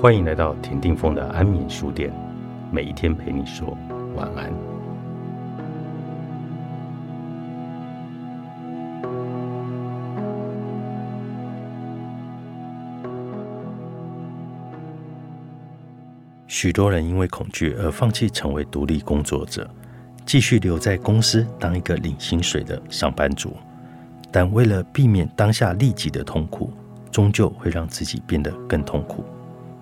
欢迎来到田定峰的安眠书店，每一天陪你说晚安。许多人因为恐惧而放弃成为独立工作者，继续留在公司当一个领薪水的上班族，但为了避免当下立即的痛苦，终究会让自己变得更痛苦。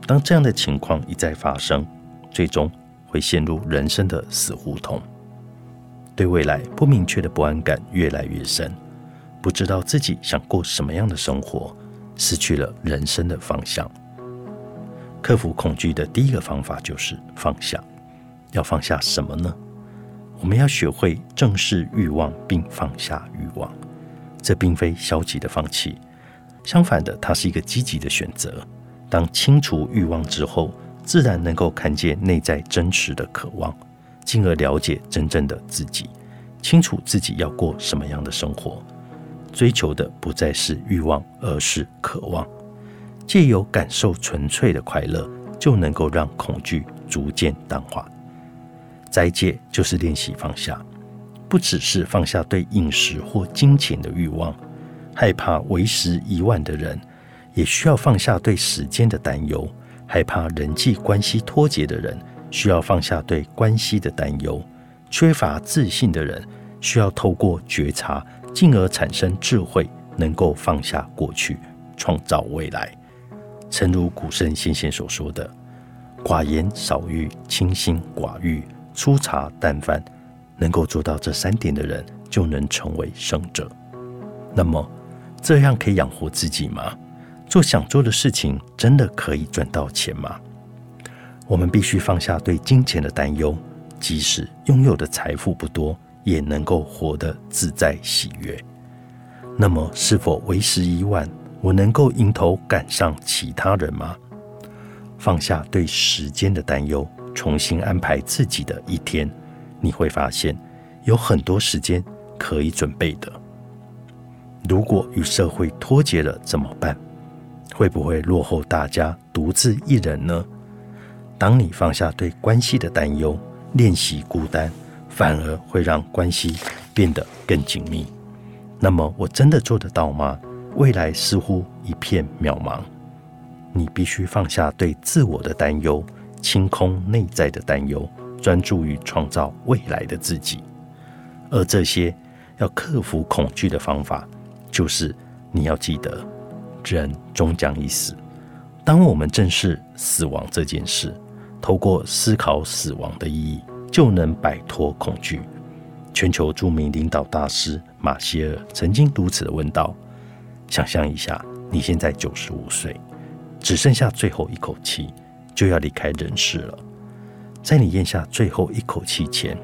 当这样的情况一再发生，最终会陷入人生的死胡同，对未来不明确的不安感越来越深，不知道自己想过什么样的生活，失去了人生的方向。克服恐惧的第一个方法就是放下。要放下什么呢？我们要学会正视欲望，并放下欲望。这并非消极的放弃，相反的，它是一个积极的选择。当清除欲望之后，自然能够看见内在真实的渴望，进而了解真正的自己，清楚自己要过什么样的生活。追求的不再是欲望，而是渴望。借由感受纯粹的快乐，就能够让恐惧逐渐淡化。斋戒就是练习放下，不只是放下对饮食或金钱的欲望，害怕为时已晚的人。也需要放下对时间的担忧，害怕人际关系脱节的人需要放下对关系的担忧，缺乏自信的人需要透过觉察，进而产生智慧，能够放下过去，创造未来。诚如古圣先贤所说的：“寡言少欲，清心寡欲，粗茶淡饭。”能够做到这三点的人，就能成为圣者。那么，这样可以养活自己吗？做想做的事情，真的可以赚到钱吗？我们必须放下对金钱的担忧，即使拥有的财富不多，也能够活得自在喜悦。那么，是否为时已晚？我能够迎头赶上其他人吗？放下对时间的担忧，重新安排自己的一天，你会发现有很多时间可以准备的。如果与社会脱节了，怎么办？会不会落后大家，独自一人呢？当你放下对关系的担忧，练习孤单，反而会让关系变得更紧密。那么，我真的做得到吗？未来似乎一片渺茫。你必须放下对自我的担忧，清空内在的担忧，专注于创造未来的自己。而这些要克服恐惧的方法，就是你要记得。人终将一死。当我们正视死亡这件事，透过思考死亡的意义，就能摆脱恐惧。全球著名领导大师马歇尔曾经如此的问道：“想象一下，你现在九十五岁，只剩下最后一口气，就要离开人世了。在你咽下最后一口气前，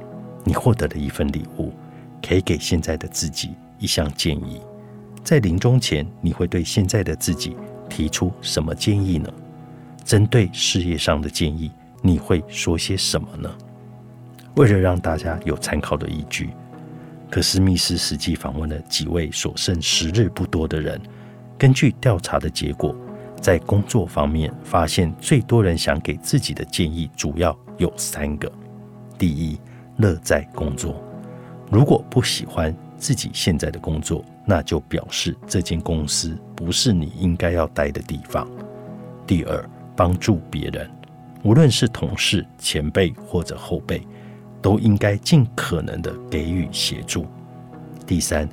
你获得了一份礼物，可以给现在的自己一项建议。”在临终前，你会对现在的自己提出什么建议呢？针对事业上的建议，你会说些什么呢？为了让大家有参考的依据，可斯密斯实际访问了几位所剩时日不多的人。根据调查的结果，在工作方面，发现最多人想给自己的建议主要有三个：第一，乐在工作。如果不喜欢自己现在的工作，那就表示这间公司不是你应该要待的地方。第二，帮助别人，无论是同事、前辈或者后辈，都应该尽可能的给予协助。第三，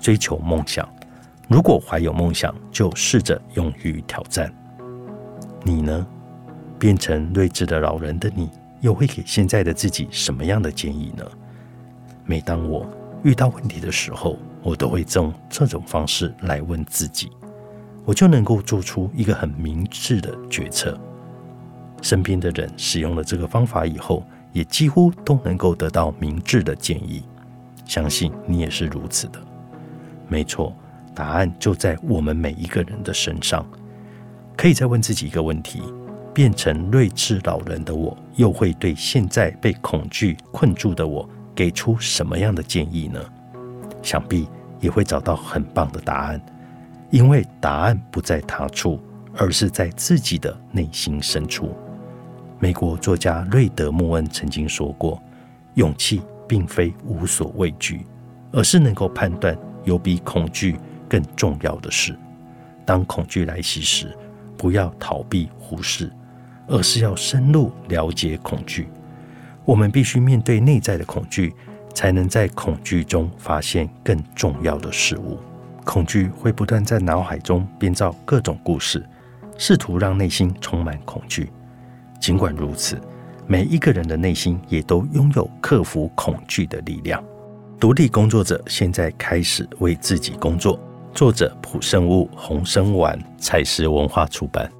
追求梦想，如果怀有梦想，就试着勇于挑战。你呢？变成睿智的老人的你，又会给现在的自己什么样的建议呢？每当我遇到问题的时候，我都会用这种方式来问自己，我就能够做出一个很明智的决策。身边的人使用了这个方法以后，也几乎都能够得到明智的建议。相信你也是如此的。没错，答案就在我们每一个人的身上。可以再问自己一个问题：变成睿智老人的我，又会对现在被恐惧困住的我给出什么样的建议呢？想必也会找到很棒的答案，因为答案不在他处，而是在自己的内心深处。美国作家瑞德·莫恩曾经说过：“勇气并非无所畏惧，而是能够判断有比恐惧更重要的事。当恐惧来袭时，不要逃避忽视，而是要深入了解恐惧。我们必须面对内在的恐惧，才能在恐惧中发现更重要的事物。恐惧会不断在脑海中编造各种故事，试图让内心充满恐惧。尽管如此，每一个人的内心也都拥有克服恐惧的力量。独立工作者现在开始为自己工作。作者：朴胜悟，洪生丸，彩石文化出版。